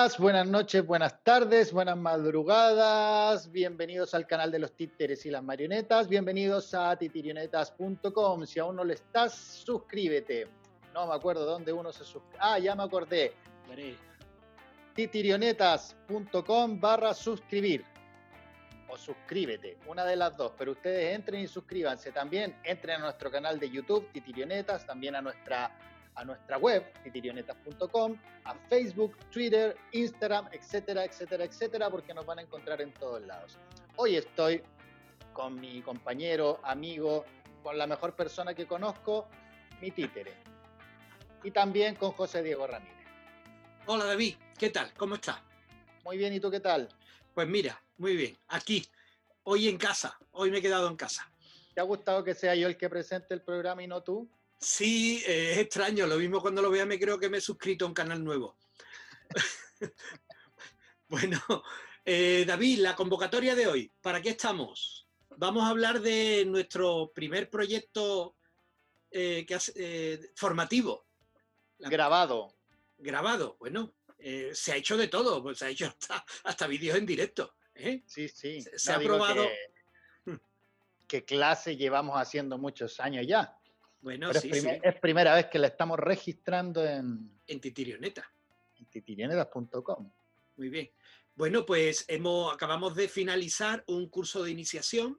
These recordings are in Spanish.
días, buenas noches, buenas tardes, buenas madrugadas. Bienvenidos al canal de los títeres y las marionetas. Bienvenidos a titirionetas.com. Si aún no lo estás, suscríbete. No me acuerdo dónde uno se suscribe. Ah, ya me acordé. titirionetas.com barra suscribir o suscríbete, una de las dos, pero ustedes entren y suscríbanse. También entren a nuestro canal de YouTube, Titirionetas, también a nuestra a nuestra web, titirionetas.com, a Facebook, Twitter, Instagram, etcétera, etcétera, etcétera, porque nos van a encontrar en todos lados. Hoy estoy con mi compañero, amigo, con la mejor persona que conozco, mi títere. Y también con José Diego Ramírez. Hola David, ¿qué tal? ¿Cómo estás? Muy bien, ¿y tú qué tal? Pues mira, muy bien, aquí, hoy en casa, hoy me he quedado en casa. ¿Te ha gustado que sea yo el que presente el programa y no tú? Sí, eh, es extraño. Lo mismo cuando lo vea me creo que me he suscrito a un canal nuevo. bueno, eh, David, la convocatoria de hoy, ¿para qué estamos? Vamos a hablar de nuestro primer proyecto eh, formativo. grabado. Grabado, bueno, se ha hecho de todo, pues se ha hecho hasta, hasta vídeos en directo. Sí, sí. Se, ha probado. ¿Qué clase llevamos haciendo muchos años ya? Bueno, sí, es, es, primera vez que la estamos registrando en... En Titirioneta. En titirionetas.com. Muy bien. Bueno, pues hemos, acabamos de finalizar un curso de iniciación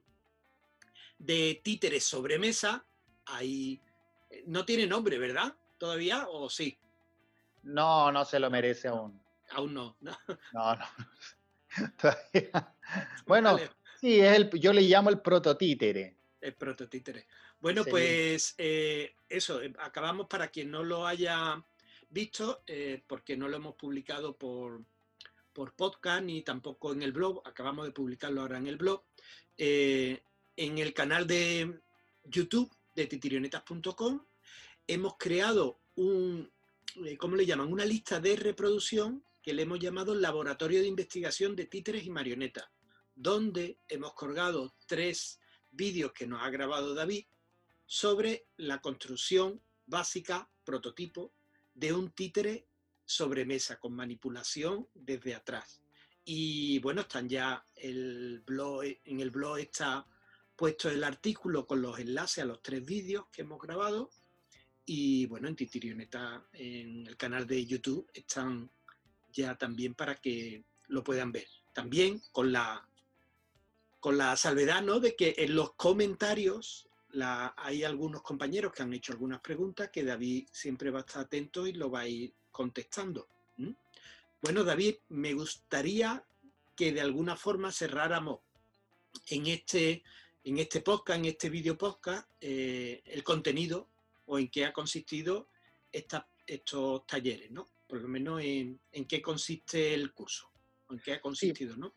de títeres sobre mesa. Ahí eh, no tiene nombre, ¿verdad? ¿Todavía o sí? No, no se lo merece aún. Aún no. No, no. no. Todavía. Bueno, sí, es el, yo le llamo el prototítere. El prototítere. Bueno, pues eh, eso, eh, acabamos para quien no lo haya visto, eh, porque no lo hemos publicado por, por podcast ni tampoco en el blog, acabamos de publicarlo ahora en el blog, en el canal de YouTube de titirionetas.com hemos creado un, ¿cómo le llaman? Una lista de reproducción que le hemos llamado Laboratorio de Investigación de Títeres y Marionetas, donde hemos colgado tres vídeos que nos ha grabado David sobre la construcción básica, prototipo, de un títere sobre mesa con manipulación desde atrás. Y bueno, están ya el blog, en el blog está puesto el artículo con los enlaces a los tres vídeos que hemos grabado. Y bueno, en Titirioneta, en el canal de YouTube, están ya también para que lo puedan ver. También con la, con la salvedad ¿no? de que en los comentarios hay algunos compañeros que han hecho algunas preguntas que David siempre va a estar atento y lo va a ir contestando. Bueno, David, me gustaría que de alguna forma cerráramos en este, en este podcast, en este video podcast, eh, el contenido o en qué ha consistido estos talleres, ¿no? Por lo menos en, qué consiste el curso, en qué ha consistido, ¿no?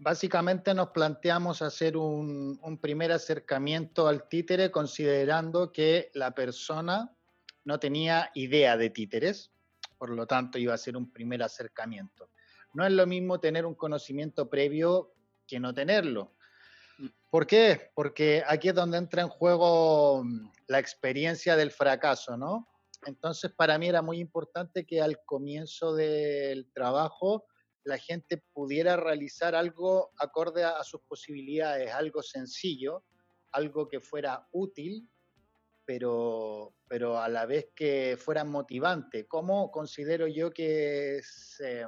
Básicamente nos planteamos hacer un, primer acercamiento al títere considerando que la persona no tenía idea de títeres, por lo tanto iba a ser un primer acercamiento. No es lo mismo tener un conocimiento previo que no tenerlo. ¿Por qué? Porque aquí es donde entra en juego mm, la experiencia del fracaso, ¿no? Entonces, para mí era muy importante que al comienzo del trabajo la gente pudiera realizar algo acorde a, sus posibilidades, algo sencillo, algo que fuera útil, pero, pero a la vez que fuera motivante. ¿Cómo considero yo que se,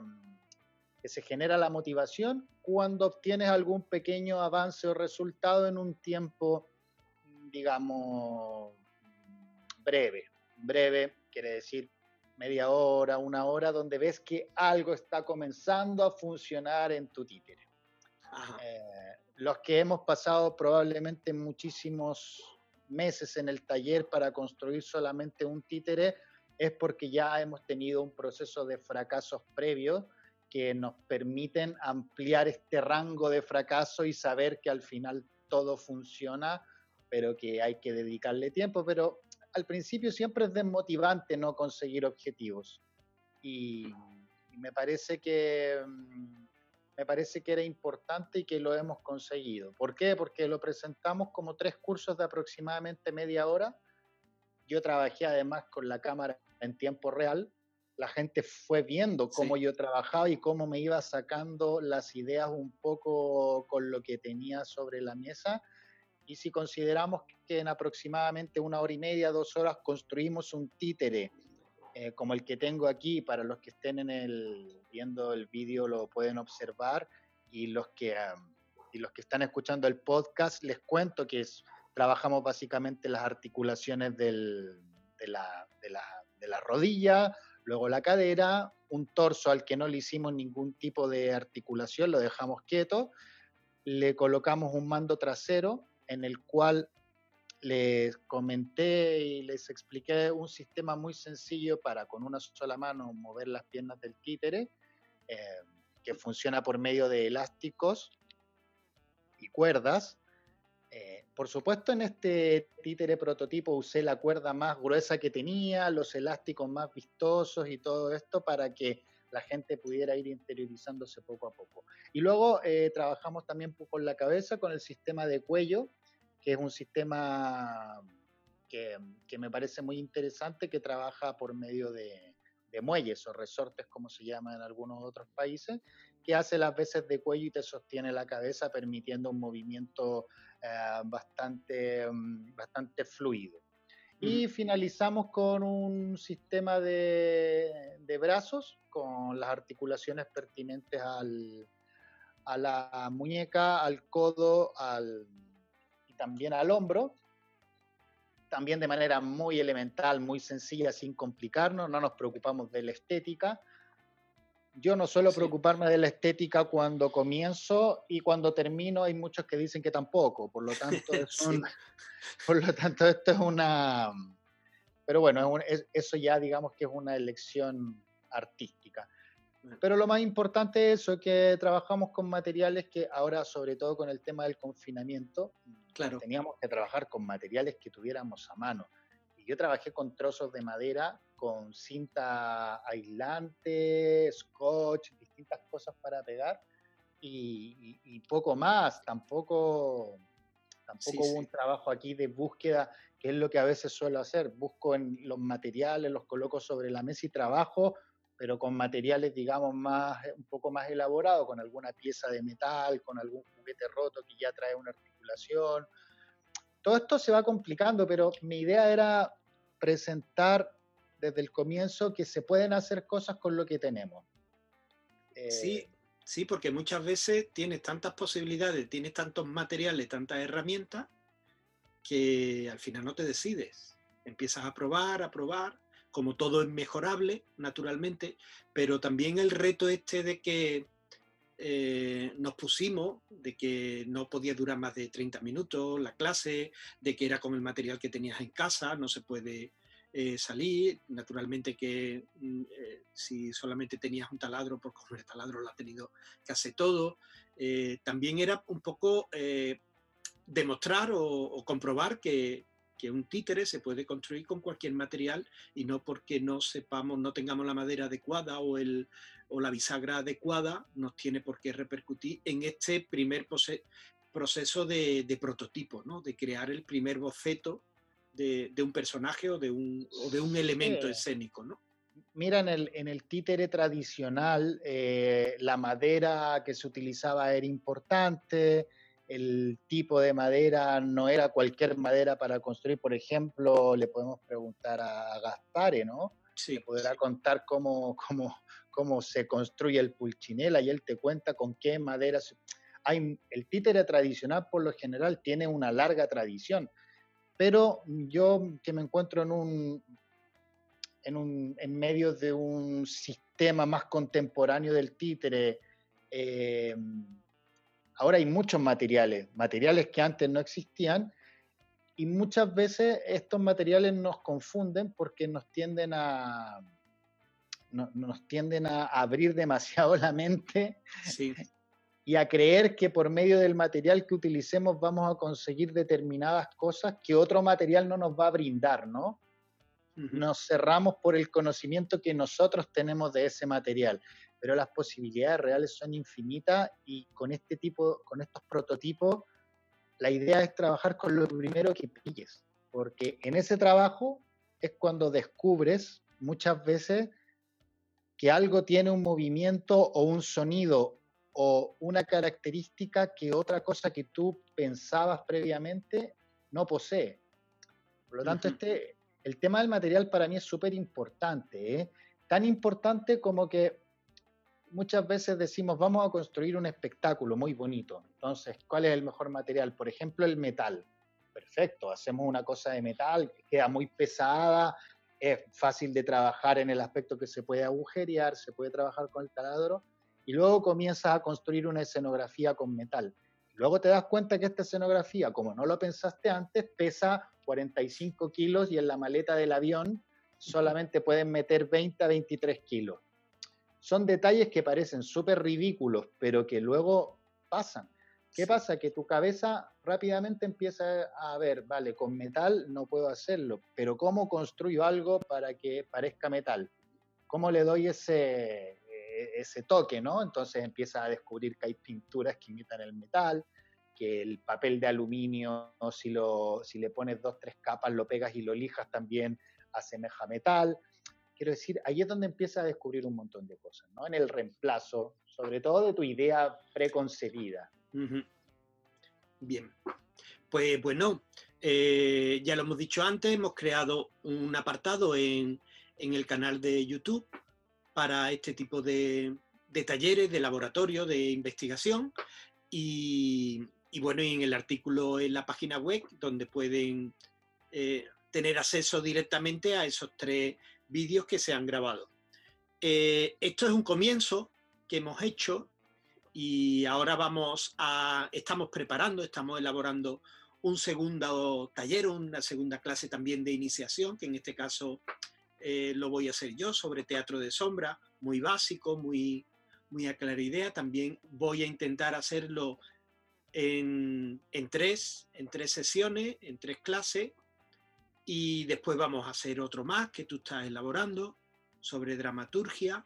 que se genera la motivación? Cuando obtienes algún pequeño avance o resultado en un tiempo, digamos, breve. Breve quiere decir media hora, una hora, donde ves que algo está comenzando a funcionar en tu títere. Eh, los que hemos pasado probablemente muchísimos meses en el taller para construir solamente un títere es porque ya hemos tenido un proceso de fracasos previos que nos permiten ampliar este rango de fracaso y saber que al final todo funciona, pero que hay que dedicarle tiempo. Pero al principio siempre es desmotivante no conseguir objetivos. Y, me parece que mm, me parece que era importante y que lo hemos conseguido. ¿Por qué? Porque lo presentamos como tres cursos de aproximadamente media hora. Yo trabajé además con la cámara en tiempo real. la gente fue viendo cómo yo trabajaba y cómo me iba sacando las ideas un poco con lo que tenía sobre la mesa. Y si consideramos que en aproximadamente una hora y media, dos horas, construimos un títere eh, como el que tengo aquí, para los que estén en el, viendo el vídeo lo pueden observar, y los que, y los que están escuchando el podcast, les cuento que trabajamos básicamente las articulaciones del, de, la, de, la, de la rodilla, Luego la cadera, un torso al que no le hicimos ningún tipo de articulación, lo dejamos quieto. Le colocamos un mando trasero en el cual les comenté y les expliqué un sistema muy sencillo para con una sola mano mover las piernas del títere, eh, que funciona por medio de elásticos y cuerdas eh, por supuesto, en este títere prototipo usé la cuerda más gruesa que tenía, los elásticos más vistosos y todo esto para que la gente pudiera ir interiorizándose poco a poco. Y luego eh, trabajamos también con la cabeza, con el sistema de cuello, que es un sistema que, me parece muy interesante, que trabaja por medio de, de muelles o resortes, como se llama en algunos otros países, que hace las veces de cuello y te sostiene la cabeza, permitiendo un movimiento eh, bastante, mm, bastante fluido. Y finalizamos con un sistema de, de, brazos, con las articulaciones pertinentes al, a la muñeca, al codo al, también al hombro. También de manera muy elemental, muy sencilla, sin complicarnos, no nos preocupamos de la estética, yo no suelo preocuparme de la estética cuando comienzo y cuando termino hay muchos que dicen que tampoco. Por lo tanto, por lo tanto esto es una... Pero bueno, eso ya digamos que es una elección artística. Pero lo más importante es eso, que trabajamos con materiales que ahora, sobre todo con el tema del confinamiento, claro. teníamos que trabajar con materiales que tuviéramos a mano. Y yo trabajé con trozos de madera con cinta aislante, scotch, distintas cosas para pegar y, poco más. Tampoco, tampoco hubo un trabajo aquí de búsqueda, que es lo que a veces suelo hacer. Busco en los materiales, los coloco sobre la mesa y trabajo, pero con materiales, digamos, más, un poco más elaborados, con alguna pieza de metal, con algún juguete roto que ya trae una Todo esto se va complicando, pero mi idea era presentar desde el comienzo que se pueden hacer cosas con lo que tenemos. sí, eh, sí, porque muchas veces tienes tantas posibilidades, tienes tantos materiales, tantas herramientas, que al final no te decides. Empiezas a probar, a probar, como todo es mejorable, naturalmente, pero también el reto este de que eh, nos pusimos, de que no podía durar más de 30 minutos la clase, de que era con el material que tenías en casa, no se puede eh, salir. Naturalmente que mm, eh, si solamente tenías un taladro, por comer taladro lo has tenido que hacer todo. También era un poco demostrar o, comprobar que, un títere se puede construir con cualquier material y no porque no sepamos, no tengamos la madera adecuada o, el, o la bisagra adecuada, nos tiene por qué repercutir en este primer proceso de, de prototipo, ¿no? de crear el primer boceto de, un personaje o de un, o de un elemento escénico, ¿no? Mira, en el, en el títere tradicional, eh, la madera que se utilizaba era importante, el tipo de madera no era cualquier madera para construir. Por ejemplo, le podemos preguntar a Gaspare, ¿no? Sí. podrá contar cómo, cómo, cómo se construye el pulchinela y él te cuenta con qué madera se... Hay, el títere tradicional por lo general tiene una larga tradición pero yo que me encuentro en un, en, un, en medio de un sistema más contemporáneo del títere, eh, ahora hay muchos materiales, materiales que antes no existían, y muchas veces estos materiales nos confunden porque nos tienden a, nos tienden a abrir demasiado la mente sí. y a creer que por medio del material que utilicemos vamos a conseguir determinadas cosas que otro material no nos va a brindar, ¿no? Nos cerramos por el conocimiento que nosotros tenemos de ese material, pero las posibilidades reales son infinitas y con este tipo, con estos prototipos, la idea es trabajar con lo primero que pilles, porque en ese trabajo es cuando descubres muchas veces que algo tiene un movimiento o un sonido o una característica que otra cosa que tú pensabas previamente no posee. Por lo tanto, este, el tema del material para mí es súper importante, ¿eh? tan importante como que muchas veces decimos, vamos a construir un espectáculo muy bonito. Entonces, ¿cuál es el mejor material? Por ejemplo, el metal. Perfecto, hacemos una cosa de metal que queda muy pesada, es fácil de trabajar en el aspecto que se puede agujerear, se puede trabajar con el taladro, y luego comienzas a construir una escenografía con metal. Luego te das cuenta que esta escenografía, como no lo pensaste antes, pesa 45 kilos y en la maleta del avión solamente pueden meter 20 a 23 kilos son detalles que parecen súper ridículos, pero que luego pasan. ¿Qué pasa? Que tu cabeza rápidamente empieza a ver, vale, con metal no puedo hacerlo, pero ¿cómo construyo algo para que parezca metal? ¿Cómo le doy ese, e, ese toque, no? Entonces empieza a descubrir que hay pinturas que imitan el metal, que el papel de aluminio, si, lo, si le pones dos, tres capas, lo pegas y lo lijas también asemeja metal. Quiero decir, ahí es donde empieza a descubrir un montón de cosas, ¿no? En el reemplazo, sobre todo de tu idea preconcebida. Bien, pues bueno, eh, ya lo hemos dicho antes, hemos creado un apartado en, el canal de YouTube para este tipo de, talleres, de laboratorio, de investigación. Y, bueno, y en el artículo en la página web donde pueden eh, tener acceso directamente a esos tres vídeos que se han grabado. Eh, esto es un comienzo que hemos hecho y ahora vamos a, estamos preparando, estamos elaborando un segundo taller, una segunda clase también de iniciación, que en este caso eh, lo voy a hacer yo sobre teatro de sombra, muy básico, muy, muy a clara idea. También voy a intentar hacerlo en, en, tres, en tres sesiones, en tres clases, y después vamos a hacer otro más que tú estás elaborando sobre dramaturgia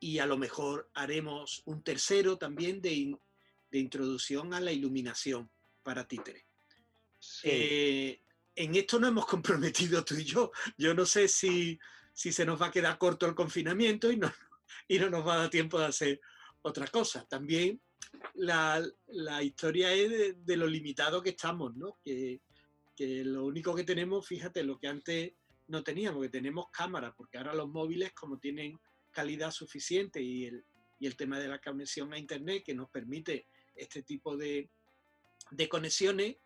y a lo mejor haremos un tercero también de, introducción a la iluminación para títere. Eh, en esto no hemos comprometido tú y yo. Yo no sé si, si se nos va a quedar corto el confinamiento y no, y no nos va a dar tiempo de hacer otra cosa. También la, historia es de, de, lo limitado que estamos, ¿no? Que, que lo único que tenemos, fíjate, lo que antes no teníamos, que tenemos cámaras, porque ahora los móviles como tienen calidad suficiente y el, y el tema de la conexión a Internet que nos permite este tipo de, de conexiones,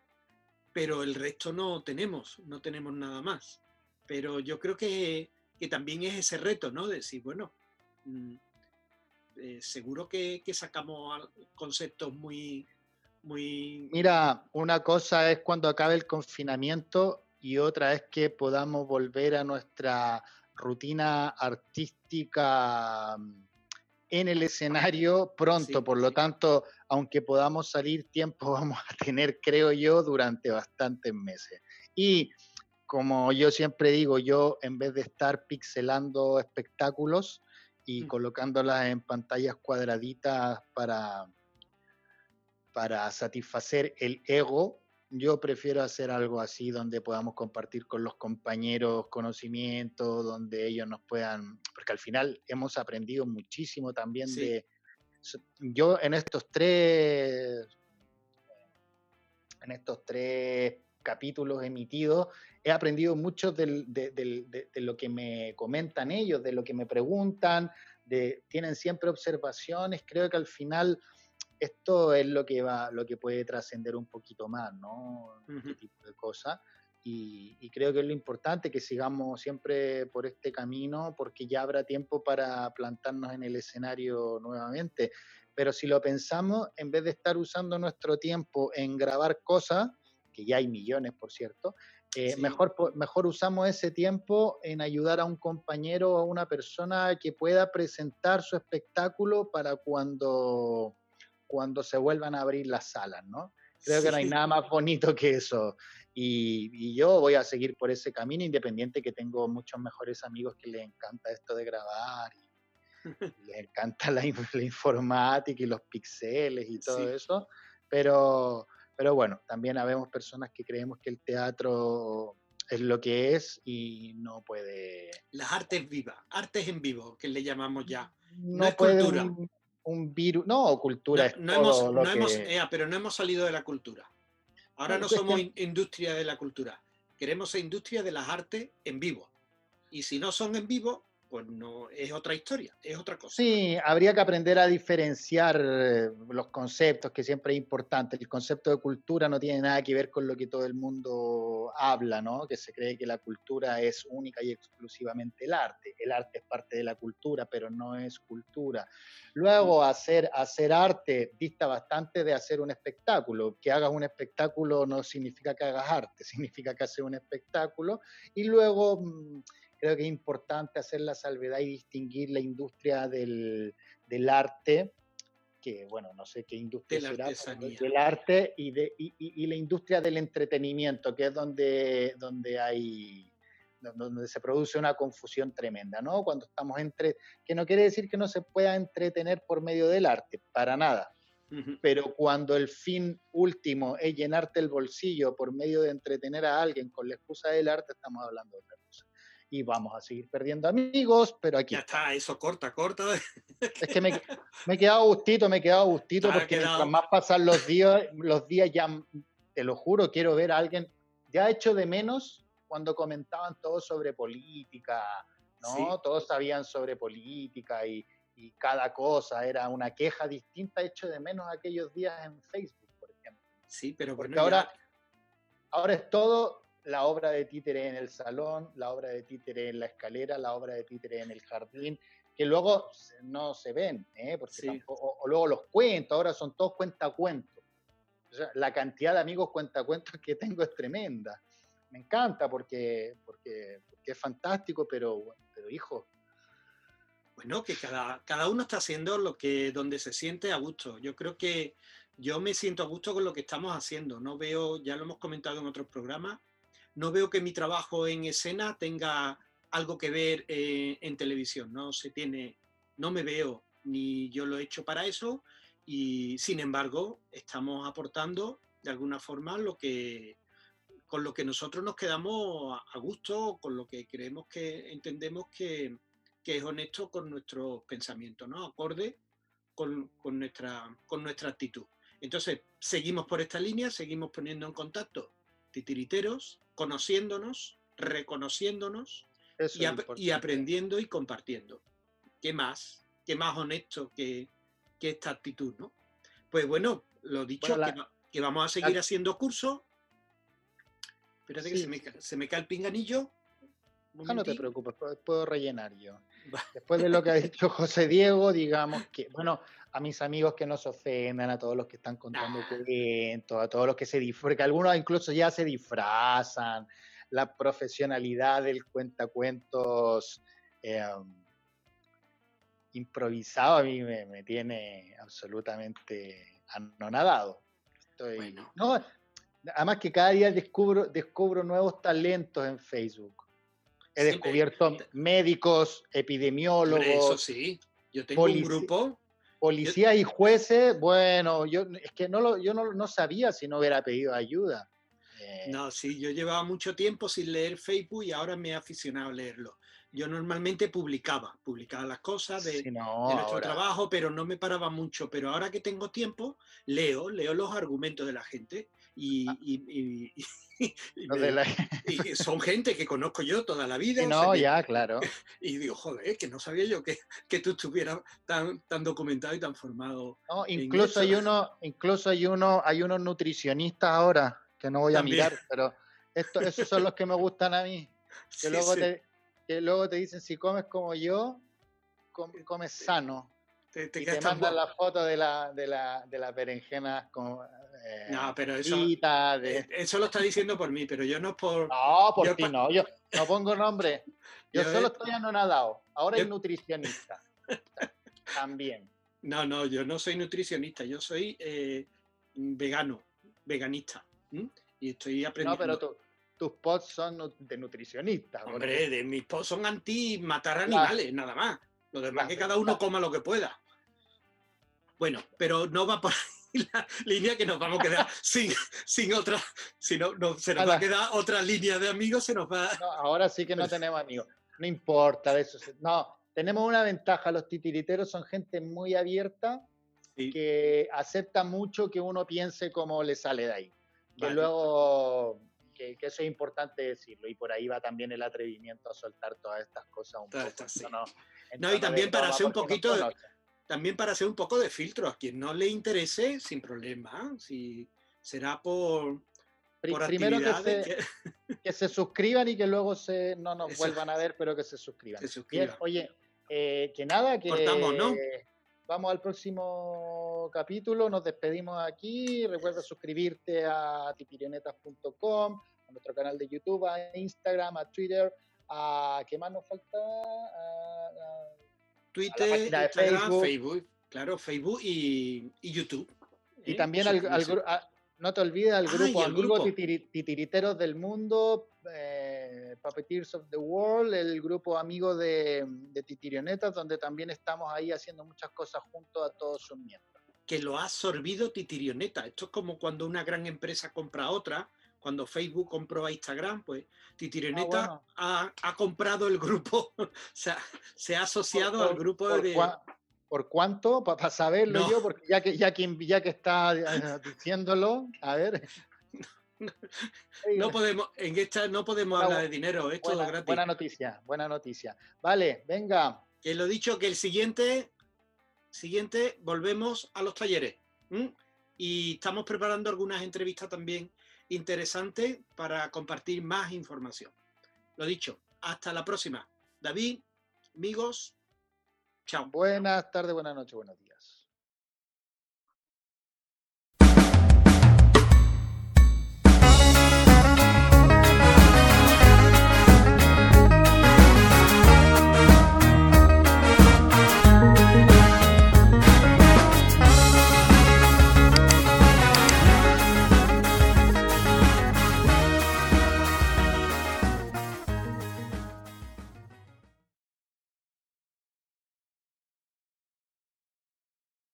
pero el resto no tenemos, no tenemos nada más. Pero yo creo que, que también es ese reto, ¿no? De decir, bueno, mm, eh, seguro que, sacamos conceptos muy, Mira, una cosa es cuando acabe el confinamiento y otra es que podamos volver a nuestra rutina artística mm, en el escenario pronto. Por lo tanto, aunque podamos salir, tiempo vamos a tener, creo yo, durante bastantes meses. Y como yo siempre digo, yo en vez de estar pixelando espectáculos y mm. colocándolas en pantallas cuadraditas para, para satisfacer el ego, yo prefiero hacer algo así donde podamos compartir con los compañeros conocimientos, donde ellos nos puedan, porque al final hemos aprendido muchísimo también de... Yo en estos tres, en estos tres capítulos emitidos, he aprendido mucho de, de, lo que me comentan ellos, de lo que me preguntan, de, tienen siempre observaciones, creo que al final esto es lo que va, lo que puede trascender un poquito más, ¿no? Este tipo de cosas. Y, creo que es lo importante que sigamos siempre por este camino, porque ya habrá tiempo para plantarnos en el escenario nuevamente. Pero si lo pensamos, en vez de estar usando nuestro tiempo en grabar cosas, que ya hay millones, por cierto, eh, mejor, mejor usamos ese tiempo en ayudar a un compañero o a una persona que pueda presentar su espectáculo para cuando cuando se vuelvan a abrir las salas, ¿no? Creo que no hay nada más bonito que eso. Y, yo voy a seguir por ese camino, independiente que tengo muchos mejores amigos que les encanta esto de grabar, y les encanta la, informática y los pixeles y todo eso, pero, pero bueno, también habemos personas que creemos que el teatro es lo que es y no puede... Las artes vivas, artes en vivo, que le llamamos ya. No, es cultura. Un, virus, no, cultura no, hemos, pero no hemos salido de la cultura. Ahora no, somos industria de la cultura, queremos ser industria de las artes en vivo. Y si no son en vivo, pues no es otra historia, es otra cosa. Sí, habría que aprender a diferenciar eh, los conceptos, que siempre es importante. El concepto de cultura no tiene nada que ver con lo que todo el mundo habla, ¿no? Que se cree que la cultura es única y exclusivamente el arte. El arte es parte de la cultura, pero no es cultura. Luego, hacer, hacer arte dista bastante de hacer un espectáculo. Que hagas un espectáculo no significa que hagas arte, significa que haces un espectáculo. Y luego mm, creo que es importante hacer la salvedad y distinguir la industria del, arte, que bueno, no sé qué industria será, del arte y, de, y, la industria del entretenimiento, que es donde, donde hay donde se produce una confusión tremenda, ¿no? Cuando estamos entre, que no quiere decir que no se pueda entretener por medio del arte, para nada. Pero cuando el fin último es llenarte el bolsillo por medio de entretener a alguien con la excusa del arte, estamos hablando de otra y vamos a seguir perdiendo amigos, pero aquí. Ya está, eso corta, corta. Es que me, he quedado gustito, me he quedado gustito, porque mientras más pasan los días, los días ya, te lo juro, quiero ver a alguien, ya hecho de menos cuando comentaban todo sobre política, ¿no? Todos sabían sobre política y, y, cada cosa era una queja distinta, hecho de menos aquellos días en Facebook, por ejemplo. Sí, pero porque ahora, ahora es todo la obra de títere en el salón, la obra de títere en la escalera, la obra de títere en el jardín, que luego no se ven, ¿eh? Porque o, luego los cuentos, ahora son todos cuentacuentos. la cantidad de amigos cuentacuentos que tengo es tremenda. Me encanta porque, porque, es fantástico, pero, pero hijo. Bueno, que cada, cada uno está haciendo lo que donde se siente a gusto. Yo creo que yo me siento a gusto con lo que estamos haciendo. No veo, ya lo hemos comentado en otros programas, no veo que mi trabajo en escena tenga algo que ver eh, en televisión, no se tiene, no me veo ni yo lo he hecho para eso y sin embargo estamos aportando de alguna forma lo que con lo que nosotros nos quedamos a gusto, con lo que creemos que entendemos que, es honesto con nuestros pensamientos, ¿no? Acorde con, nuestra, con nuestra actitud. Entonces, seguimos por esta línea, seguimos poniendo en contacto titiriteros, conociéndonos, reconociéndonos y, aprendiendo y compartiendo. ¿Qué más? ¿Qué más honesto que, esta actitud, no? Pues bueno, lo dicho, que, vamos a seguir haciendo cursos. Espérate que se me, cae el pinganillo. Ah, no te preocupes, puedo rellenar yo. Después de lo que ha dicho José Diego, digamos que, bueno, a mis amigos que no se ofendan, a todos los que están contando cuentos, a todos los que se disfrazan, porque algunos incluso ya se disfrazan, la profesionalidad del cuentacuentos eh, improvisado a mí me, tiene absolutamente anonadado. no, además que cada día descubro, descubro nuevos talentos en Facebook. He descubierto médicos, epidemiólogos. eso sí. Yo tengo un grupo Policías y jueces, bueno, yo es que no lo, yo no, sabía si no hubiera pedido ayuda. Eh, no, sí, yo llevaba mucho tiempo sin leer Facebook y ahora me he aficionado a leerlo. Yo normalmente publicaba, publicaba las cosas de, nuestro trabajo, pero no me paraba mucho. Pero ahora que tengo tiempo, leo, leo los argumentos de la gente y, ah. y, son gente que conozco yo toda la vida. no, ya, claro. Y digo, joder, que no sabía yo que, que tú estuvieras tan, tan documentado y tan formado. No, incluso hay uno, incluso hay uno, hay unos nutricionistas ahora, que no voy a mirar, pero esto, esos son los que me gustan a mí. Que, luego, Te, que luego te dicen, si comes como yo, comes sano. Te, te y te mandan la foto de la, de la, de la berenjena con, eh, no, pero eso, eh, eso lo está diciendo por mí, pero yo no por... No, por ti no, yo no pongo nombre. Yo, solo estoy anonadado. Ahora es nutricionista. También. No, no, yo no soy nutricionista, yo soy eh, vegano, veganista. Y estoy aprendiendo. No, pero tus posts son de nutricionista. Hombre, de mis posts son anti matar animales, nada más. Lo demás que cada uno coma lo que pueda. Bueno, pero no va por ahí. la línea que nos vamos a quedar sin, sin otra, si no, se nos va a quedar otra línea de amigos, se nos va... ahora sí que no tenemos amigos, no importa, de eso. No, tenemos una ventaja, los titiriteros son gente muy abierta, que acepta mucho que uno piense como le sale de ahí. Que luego que, eso es importante decirlo y por ahí va también el atrevimiento a soltar todas estas cosas un poco. no, y también para hacer un poquito, de, también para hacer un poco de filtro a quien no le interese, sin problema, si será por, por Primero que se, que... se, suscriban y que luego se, no nos vuelvan a ver, pero que se suscriban. oye, eh, que nada, que Cortamos, ¿no? vamos al próximo capítulo, nos despedimos aquí, recuerda suscribirte a tipirionetas.com, a nuestro canal de YouTube, a Instagram, a Twitter, a ¿qué más nos falta? A, Twitter, Instagram, Facebook. claro, Facebook y, YouTube. Y ¿eh? también al, no te olvides al grupo, al grupo Titiriteros del Mundo, eh, Puppeteers of the World, el grupo amigo de, de Titirionetas, donde también estamos ahí haciendo muchas cosas junto a todos sus miembros. Que lo ha absorbido Titirioneta. Esto es como cuando una gran empresa compra a otra. Cuando Facebook compró a Instagram, pues Titirioneta ah, ha, comprado el grupo, o sea, se ha asociado al grupo de... ¿Por cuánto? Para saberlo yo, porque ya que, ya, que, ya que está eh, diciéndolo, a ver. No podemos, en esta no podemos hablar de dinero, esto buena, es gratis. Buena noticia, buena noticia. Vale, venga. Que lo dicho, que el siguiente, siguiente volvemos a los talleres. Y estamos preparando algunas entrevistas también interesantes para compartir más información. Lo dicho, hasta la próxima. David, amigos, Chao. Buenas tardes, buenas noches, buenos días.